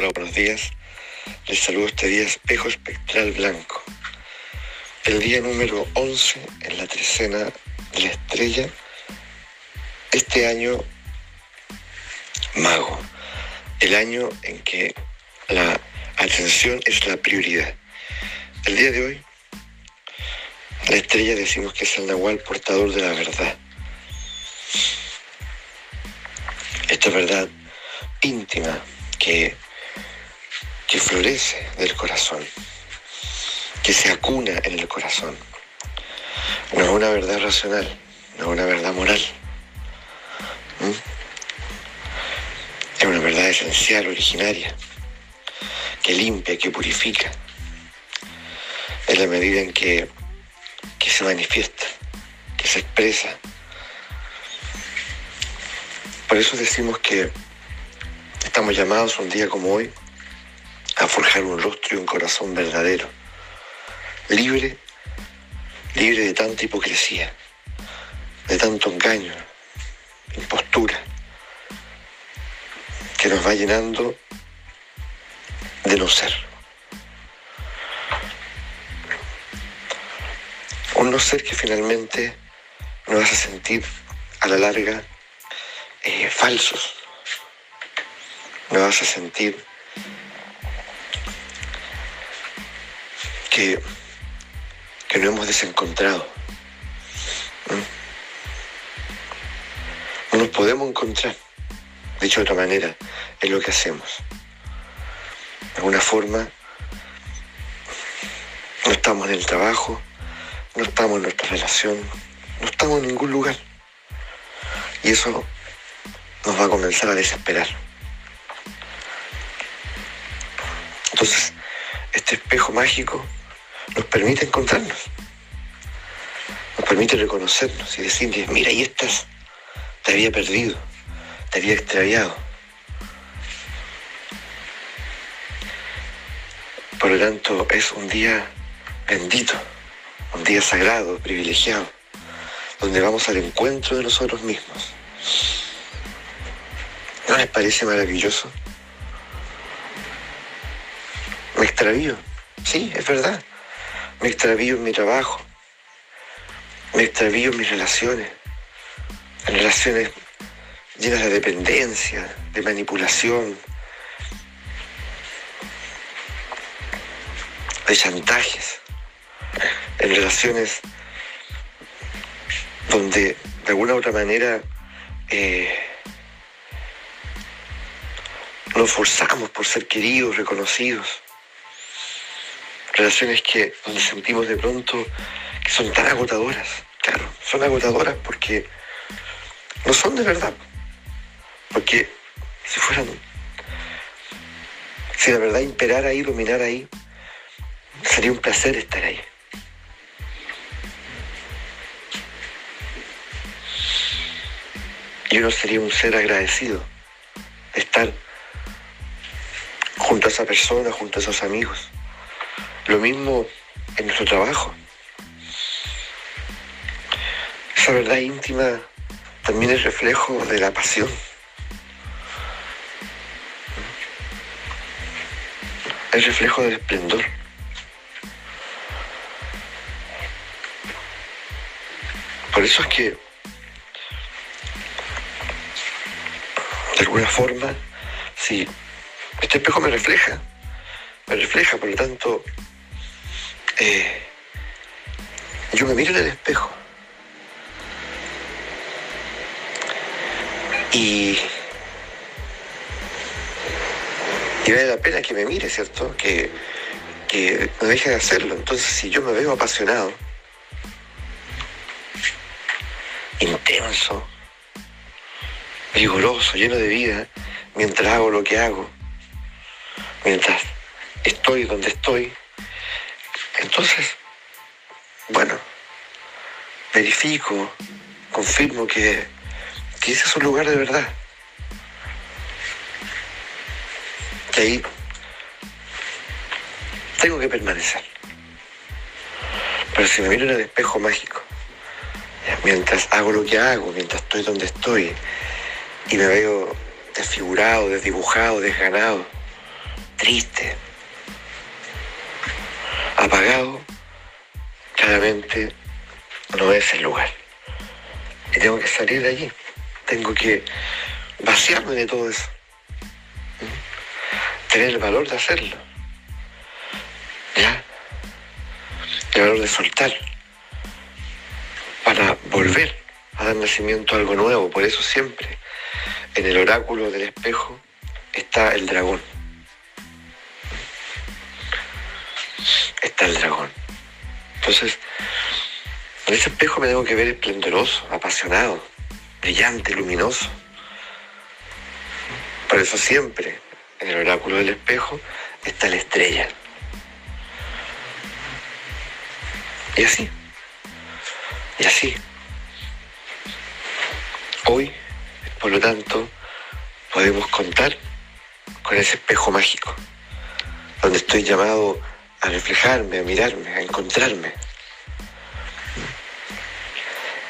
Hola, buenos días. Les saludo este día espejo espectral blanco. El día número 11 en la trecena de la estrella. Este año mago. El año en que la atención es la prioridad. El día de hoy, la estrella decimos que es el nahual portador de la verdad. Esta verdad íntima que, que florece del corazón, que se acuna en el corazón. No es una verdad racional, no es una verdad moral. Es una verdad esencial, originaria, que limpia, que purifica, en la medida en que, que se manifiesta, que se expresa. Por eso decimos que Estamos llamados un día como hoy a forjar un rostro y un corazón verdadero, libre, libre de tanta hipocresía, de tanto engaño, impostura, que nos va llenando de no ser. Un no ser que finalmente nos hace sentir a la larga eh, falsos, vas a sentir que, que no hemos desencontrado. ¿no? nos podemos encontrar, dicho de otra manera, en lo que hacemos. De alguna forma, no estamos en el trabajo, no estamos en nuestra relación, no estamos en ningún lugar. Y eso nos va a comenzar a desesperar. Entonces, este espejo mágico nos permite encontrarnos, nos permite reconocernos y decir, mira, ahí estás, te había perdido, te había extraviado. Por lo tanto, es un día bendito, un día sagrado, privilegiado, donde vamos al encuentro de nosotros mismos. ¿No les parece maravilloso? Me extravío, sí, es verdad. Me extravío en mi trabajo. Me extravío en mis relaciones. En relaciones llenas de dependencia, de manipulación, de chantajes. En relaciones donde de alguna u otra manera eh, nos forzamos por ser queridos, reconocidos relaciones que donde sentimos de pronto que son tan agotadoras. Claro, son agotadoras porque no son de verdad. Porque si fueran, si la verdad imperara ahí, dominara ahí, sería un placer estar ahí. Y uno sería un ser agradecido de estar junto a esa persona, junto a esos amigos. Lo mismo en nuestro trabajo. Esa verdad íntima también es reflejo de la pasión. Es reflejo del esplendor. Por eso es que, de alguna forma, si este espejo me refleja, me refleja, por lo tanto, eh, yo me miro en el espejo y, y vale la pena que me mire, ¿cierto? Que, que no deje de hacerlo. Entonces, si yo me veo apasionado, intenso, vigoroso, lleno de vida, mientras hago lo que hago, mientras estoy donde estoy, entonces, bueno, verifico, confirmo que, ese es un lugar de verdad. Que ahí tengo que permanecer. Pero si me miro en el espejo mágico, mientras hago lo que hago, mientras estoy donde estoy, y me veo desfigurado, desdibujado, desganado, triste, apagado, claramente no es el lugar. Y tengo que salir de allí. Tengo que vaciarme de todo eso. Tener el valor de hacerlo. ¿Ya? El valor de soltar. Para volver a dar nacimiento a algo nuevo. Por eso siempre en el oráculo del espejo está el dragón. Está el dragón. Entonces, en ese espejo me tengo que ver esplendoroso, apasionado, brillante, luminoso. Por eso siempre en el oráculo del espejo está la estrella. Y así. Y así. Hoy, por lo tanto, podemos contar con ese espejo mágico, donde estoy llamado a reflejarme, a mirarme, a encontrarme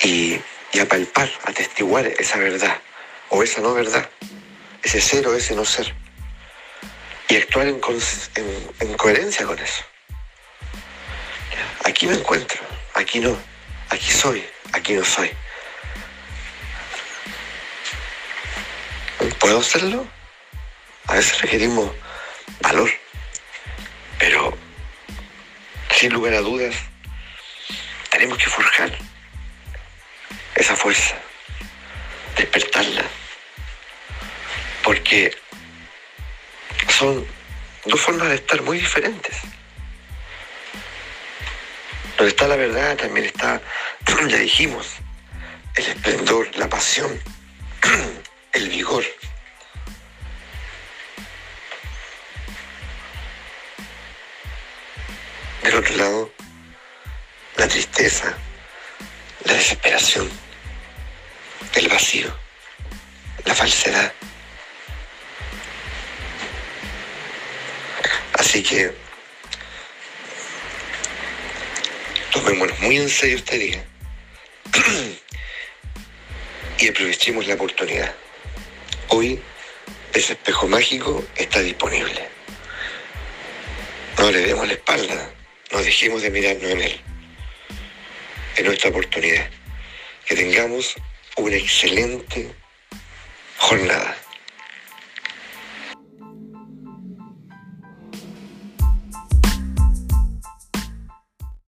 y, a palpar, a testiguar esa verdad o esa no verdad, ese ser o ese no ser, y actuar en, en coherencia con eso. Aquí me encuentro, aquí no, aquí soy, aquí no soy. ¿Puedo hacerlo? A veces requerimos valor, sin lugar a dudas tenemos que forjar esa fuerza, despertarla, porque son dos formas de estar muy diferentes. Donde está la verdad también está, ya dijimos, el esplendor, la pasión, el vigor. Lado, la tristeza, la desesperación el vacío, la falsedad. Así que tomémonos muy en serio este día y aprovechemos la oportunidad. Hoy ese espejo mágico está disponible. No le demos la espalda, no dejemos de mirarnos en él. Es nuestra oportunidad. Que tengamos una excelente jornada.